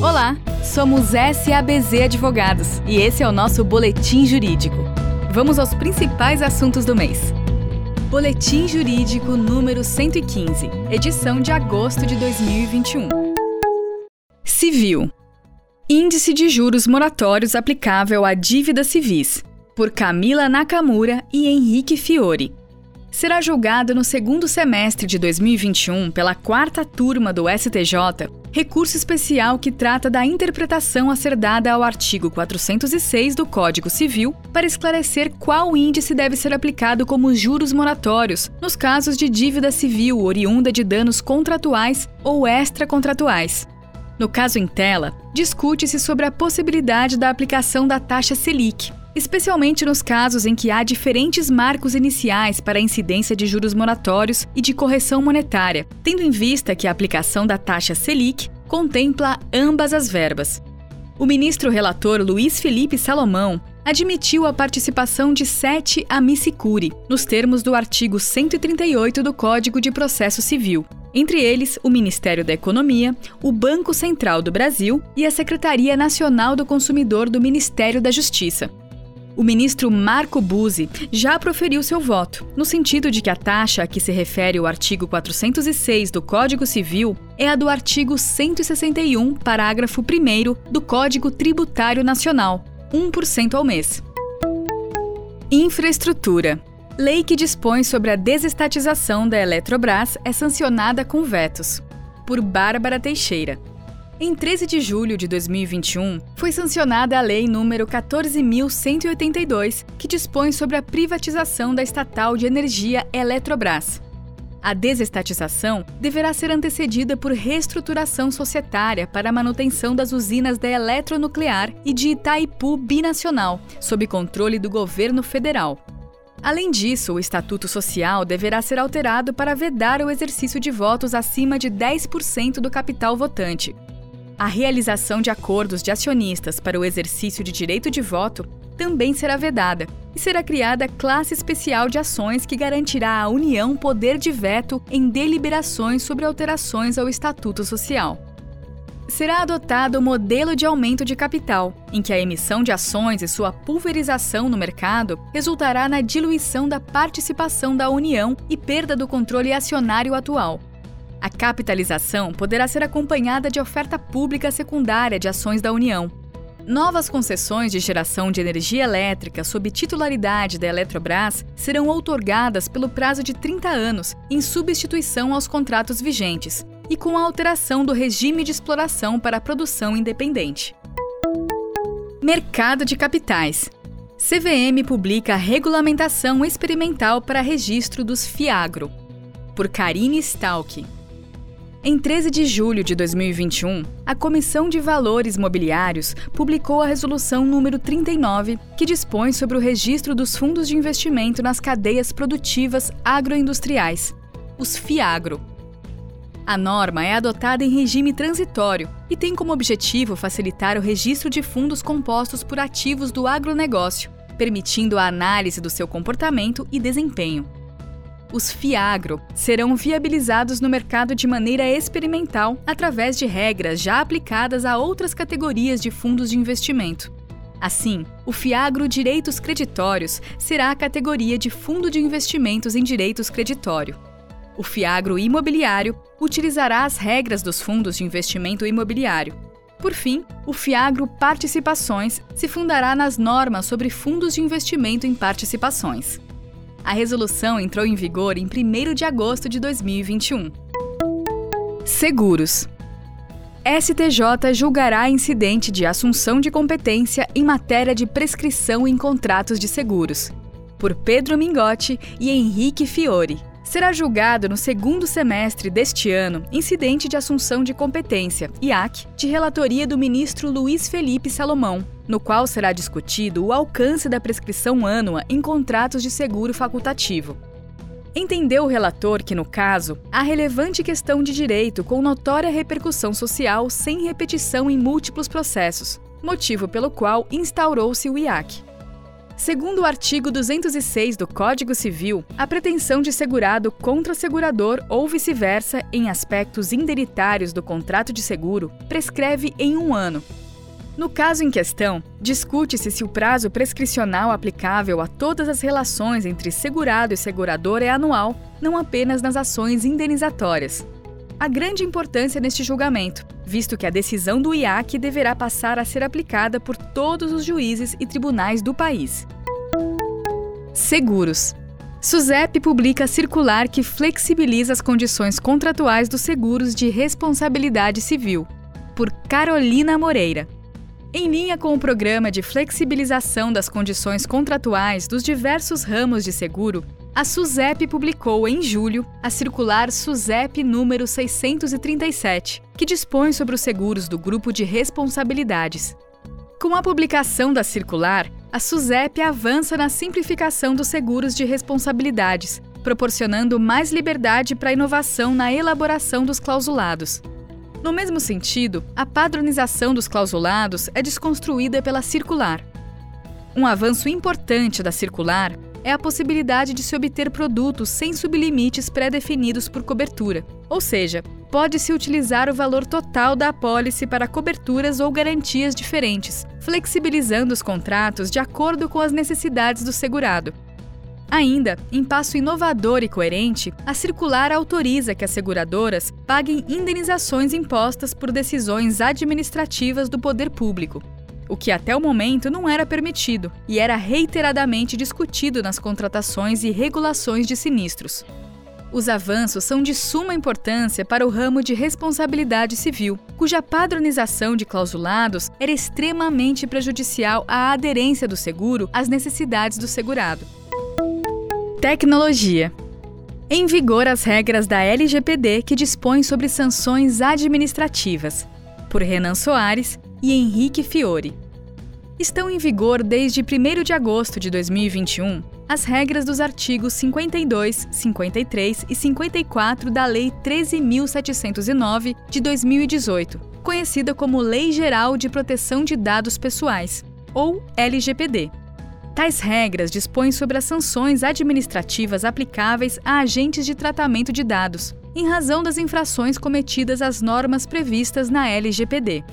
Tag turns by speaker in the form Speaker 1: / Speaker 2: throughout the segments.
Speaker 1: Olá, somos SABZ Advogados e esse é o nosso Boletim Jurídico. Vamos aos principais assuntos do mês. Boletim Jurídico número 115, edição de agosto de 2021. Civil. Índice de juros moratórios aplicável a dívidas civis, por Camila Nakamura e Henrique Fiore será julgado no segundo semestre de 2021 pela quarta turma do STJ recurso especial que trata da interpretação a ser dada ao artigo 406 do Código Civil para esclarecer qual índice deve ser aplicado como juros moratórios nos casos de dívida civil oriunda de danos contratuais ou extracontratuais. No caso em tela, discute-se sobre a possibilidade da aplicação da taxa Selic, especialmente nos casos em que há diferentes marcos iniciais para a incidência de juros moratórios e de correção monetária, tendo em vista que a aplicação da taxa Selic contempla ambas as verbas. O ministro relator Luiz Felipe Salomão admitiu a participação de sete amicicuri, nos termos do artigo 138 do Código de Processo Civil, entre eles o Ministério da Economia, o Banco Central do Brasil e a Secretaria Nacional do Consumidor do Ministério da Justiça. O ministro Marco Buzzi já proferiu seu voto, no sentido de que a taxa a que se refere o artigo 406 do Código Civil é a do artigo 161, parágrafo 1 do Código Tributário Nacional, 1% ao mês. Infraestrutura. Lei que dispõe sobre a desestatização da Eletrobras é sancionada com vetos. Por Bárbara Teixeira. Em 13 de julho de 2021, foi sancionada a Lei nº 14.182, que dispõe sobre a privatização da estatal de energia Eletrobras. A desestatização deverá ser antecedida por reestruturação societária para a manutenção das usinas da Eletronuclear e de Itaipu Binacional, sob controle do governo federal. Além disso, o Estatuto Social deverá ser alterado para vedar o exercício de votos acima de 10% do capital votante, a realização de acordos de acionistas para o exercício de direito de voto também será vedada e será criada classe especial de ações que garantirá à União poder de veto em deliberações sobre alterações ao Estatuto Social. Será adotado o modelo de aumento de capital, em que a emissão de ações e sua pulverização no mercado resultará na diluição da participação da União e perda do controle acionário atual, a capitalização poderá ser acompanhada de oferta pública secundária de ações da União. Novas concessões de geração de energia elétrica sob titularidade da Eletrobras serão outorgadas pelo prazo de 30 anos, em substituição aos contratos vigentes, e com a alteração do regime de exploração para a produção independente. Mercado de capitais. CVM publica regulamentação experimental para registro dos FIAGRO. Por Karine Stalk. Em 13 de julho de 2021, a Comissão de Valores Mobiliários publicou a Resolução número 39, que dispõe sobre o registro dos fundos de investimento nas cadeias produtivas agroindustriais, os FIAGRO. A norma é adotada em regime transitório e tem como objetivo facilitar o registro de fundos compostos por ativos do agronegócio, permitindo a análise do seu comportamento e desempenho os FIAGRO serão viabilizados no mercado de maneira experimental através de regras já aplicadas a outras categorias de fundos de investimento. Assim, o FIAGRO Direitos Creditórios será a categoria de fundo de investimentos em direitos creditório. O FIAGRO Imobiliário utilizará as regras dos fundos de investimento imobiliário. Por fim, o FIAGRO Participações se fundará nas normas sobre fundos de investimento em participações. A resolução entrou em vigor em 1 de agosto de 2021. Seguros. STJ julgará incidente de assunção de competência em matéria de prescrição em contratos de seguros. Por Pedro Mingotti e Henrique Fiore será julgado no segundo semestre deste ano incidente de assunção de competência, IAC, de relatoria do ministro Luiz Felipe Salomão, no qual será discutido o alcance da prescrição ânua em contratos de seguro facultativo. Entendeu o relator que, no caso, há relevante questão de direito com notória repercussão social sem repetição em múltiplos processos, motivo pelo qual instaurou-se o IAC. Segundo o artigo 206 do Código Civil, a pretensão de segurado contra segurador ou vice-versa em aspectos indenitários do contrato de seguro prescreve em um ano. No caso em questão, discute-se se o prazo prescricional aplicável a todas as relações entre segurado e segurador é anual, não apenas nas ações indenizatórias. Há grande importância neste julgamento, visto que a decisão do IAC deverá passar a ser aplicada por todos os juízes e tribunais do país. Seguros. SUSEP publica circular que flexibiliza as condições contratuais dos seguros de responsabilidade civil. Por Carolina Moreira. Em linha com o programa de flexibilização das condições contratuais dos diversos ramos de seguro, a SUSEP publicou em julho a circular SUSEP número 637, que dispõe sobre os seguros do grupo de responsabilidades. Com a publicação da circular, a SUSEP avança na simplificação dos seguros de responsabilidades, proporcionando mais liberdade para a inovação na elaboração dos clausulados. No mesmo sentido, a padronização dos clausulados é desconstruída pela circular. Um avanço importante da circular é a possibilidade de se obter produtos sem sublimites pré-definidos por cobertura. Ou seja, pode-se utilizar o valor total da apólice para coberturas ou garantias diferentes, flexibilizando os contratos de acordo com as necessidades do segurado. Ainda, em passo inovador e coerente, a circular autoriza que as seguradoras paguem indenizações impostas por decisões administrativas do poder público, o que até o momento não era permitido e era reiteradamente discutido nas contratações e regulações de sinistros. Os avanços são de suma importância para o ramo de responsabilidade civil, cuja padronização de clausulados era extremamente prejudicial à aderência do seguro às necessidades do segurado. Tecnologia. Em vigor as regras da LGPD que dispõem sobre sanções administrativas. Por Renan Soares, e Henrique Fiore. Estão em vigor desde 1 de agosto de 2021 as regras dos artigos 52, 53 e 54 da Lei 13.709 de 2018, conhecida como Lei Geral de Proteção de Dados Pessoais, ou LGPD. Tais regras dispõem sobre as sanções administrativas aplicáveis a agentes de tratamento de dados, em razão das infrações cometidas às normas previstas na LGPD.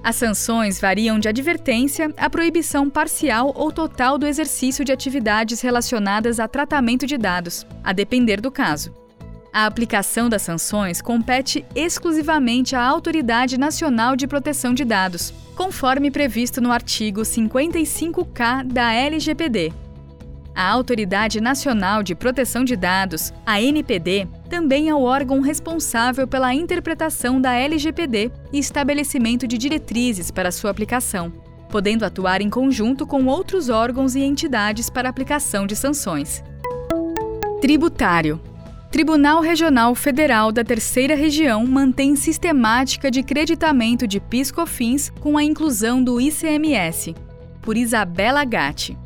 Speaker 1: As sanções variam de advertência a proibição parcial ou total do exercício de atividades relacionadas a tratamento de dados, a depender do caso. A aplicação das sanções compete exclusivamente à Autoridade Nacional de Proteção de Dados, conforme previsto no artigo 55K da LGPD. A Autoridade Nacional de Proteção de Dados, a NPD, também é o órgão responsável pela interpretação da LGPD e estabelecimento de diretrizes para sua aplicação, podendo atuar em conjunto com outros órgãos e entidades para aplicação de sanções. Tributário. Tribunal Regional Federal da Terceira Região mantém sistemática de creditamento de PIS/COFINS com a inclusão do ICMS. Por Isabela Gatti.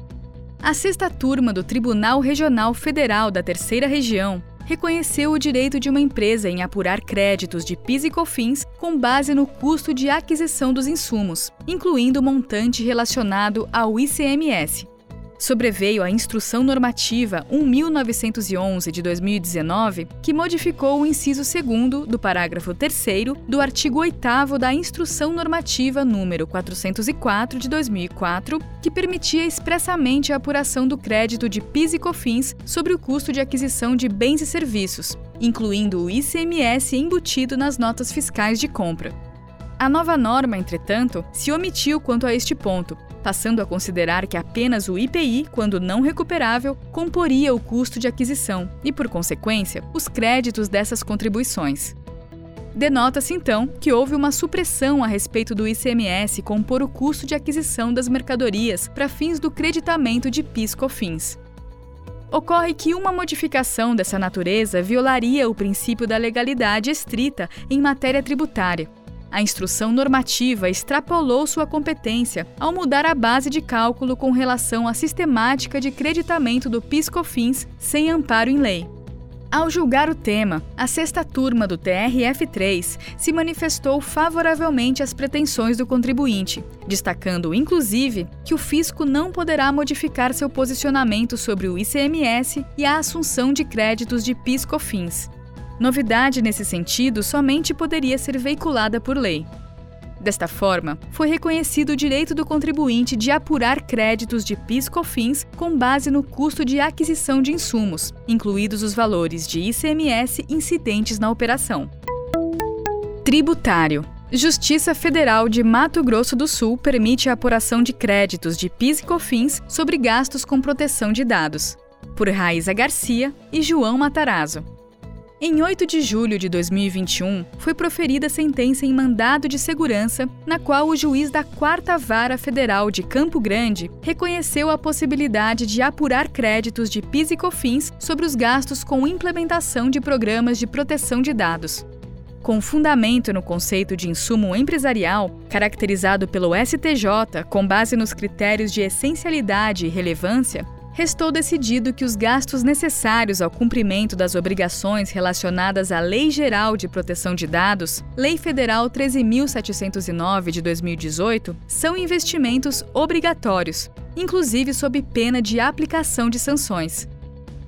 Speaker 1: A sexta turma do Tribunal Regional Federal da Terceira Região reconheceu o direito de uma empresa em apurar créditos de PIS e COFINS com base no custo de aquisição dos insumos, incluindo o montante relacionado ao ICMS, sobreveio a Instrução Normativa 1911 de 2019, que modificou o inciso 2 do parágrafo 3 do artigo 8 da Instrução Normativa número 404 de 2004, que permitia expressamente a apuração do crédito de PIS e COFINS sobre o custo de aquisição de bens e serviços, incluindo o ICMS embutido nas notas fiscais de compra. A nova norma, entretanto, se omitiu quanto a este ponto, passando a considerar que apenas o IPI, quando não recuperável, comporia o custo de aquisição e, por consequência, os créditos dessas contribuições. Denota-se então que houve uma supressão a respeito do ICMS compor o custo de aquisição das mercadorias para fins do creditamento de PIS/COFINS. Ocorre que uma modificação dessa natureza violaria o princípio da legalidade estrita em matéria tributária, a instrução normativa extrapolou sua competência ao mudar a base de cálculo com relação à sistemática de creditamento do PIS/COFINS sem amparo em lei. Ao julgar o tema, a sexta turma do TRF3 se manifestou favoravelmente às pretensões do contribuinte, destacando, inclusive, que o fisco não poderá modificar seu posicionamento sobre o ICMS e a assunção de créditos de PIS/COFINS. Novidade nesse sentido somente poderia ser veiculada por lei. Desta forma, foi reconhecido o direito do contribuinte de apurar créditos de PIS/COFINS com base no custo de aquisição de insumos, incluídos os valores de ICMS incidentes na operação. Tributário. Justiça Federal de Mato Grosso do Sul permite a apuração de créditos de PIS e COFINS sobre gastos com proteção de dados. Por Raíza Garcia e João Matarazzo. Em 8 de julho de 2021, foi proferida sentença em mandado de segurança, na qual o juiz da Quarta Vara Federal de Campo Grande reconheceu a possibilidade de apurar créditos de PIS e COFINS sobre os gastos com implementação de programas de proteção de dados. Com fundamento no conceito de insumo empresarial, caracterizado pelo STJ com base nos critérios de essencialidade e relevância, restou decidido que os gastos necessários ao cumprimento das obrigações relacionadas à Lei Geral de Proteção de Dados, Lei Federal 13.709 de 2018, são investimentos obrigatórios, inclusive sob pena de aplicação de sanções.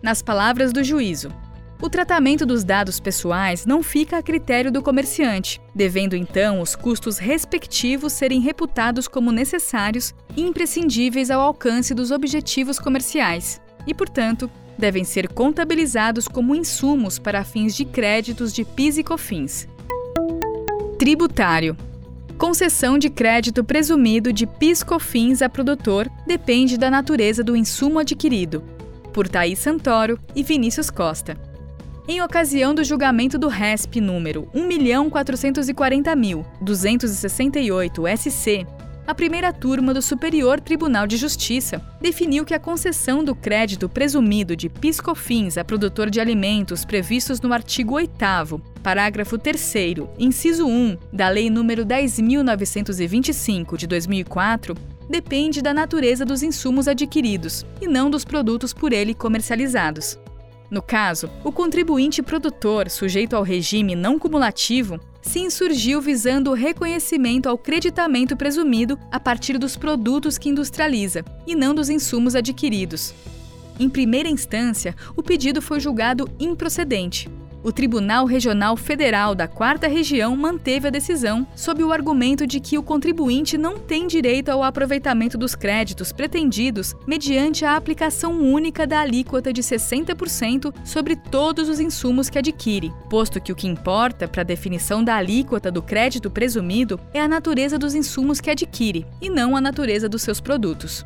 Speaker 1: Nas palavras do juízo, o tratamento dos dados pessoais não fica a critério do comerciante, devendo então os custos respectivos serem reputados como necessários e imprescindíveis ao alcance dos objetivos comerciais, e, portanto, devem ser contabilizados como insumos para fins de créditos de PIS e COFINS. Tributário. Concessão de crédito presumido de PIS/COFINS a produtor depende da natureza do insumo adquirido. Por Thaís Santoro e Vinícius Costa em ocasião do julgamento do RESP número 1.440.268 SC, a primeira turma do Superior Tribunal de Justiça definiu que a concessão do crédito presumido de piscofins a produtor de alimentos previstos no artigo 8 parágrafo 3 inciso 1 da Lei nº 10.925 de 2004 depende da natureza dos insumos adquiridos e não dos produtos por ele comercializados. No caso, o contribuinte produtor, sujeito ao regime não cumulativo, se insurgiu visando o reconhecimento ao creditamento presumido a partir dos produtos que industrializa e não dos insumos adquiridos. Em primeira instância, o pedido foi julgado improcedente, o Tribunal Regional Federal da Quarta Região manteve a decisão sob o argumento de que o contribuinte não tem direito ao aproveitamento dos créditos pretendidos mediante a aplicação única da alíquota de 60% sobre todos os insumos que adquire, posto que o que importa para a definição da alíquota do crédito presumido é a natureza dos insumos que adquire e não a natureza dos seus produtos.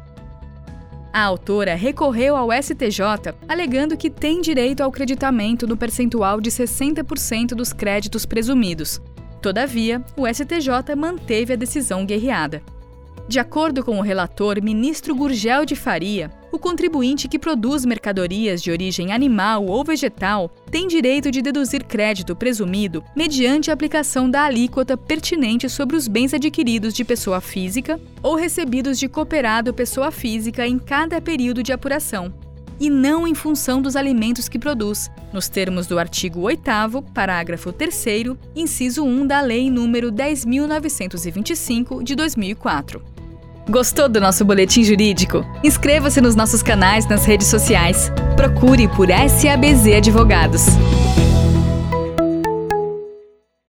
Speaker 1: A autora recorreu ao STJ alegando que tem direito ao creditamento no percentual de 60% dos créditos presumidos. Todavia, o STJ manteve a decisão guerreada. De acordo com o relator ministro Gurgel de Faria, o contribuinte que produz mercadorias de origem animal ou vegetal tem direito de deduzir crédito presumido mediante a aplicação da alíquota pertinente sobre os bens adquiridos de pessoa física ou recebidos de cooperado pessoa física em cada período de apuração, e não em função dos alimentos que produz, nos termos do artigo 8 parágrafo 3 inciso 1 da Lei nº 10.925 de 2004. Gostou do nosso boletim jurídico? Inscreva-se nos nossos canais nas redes sociais. Procure por SABZ Advogados.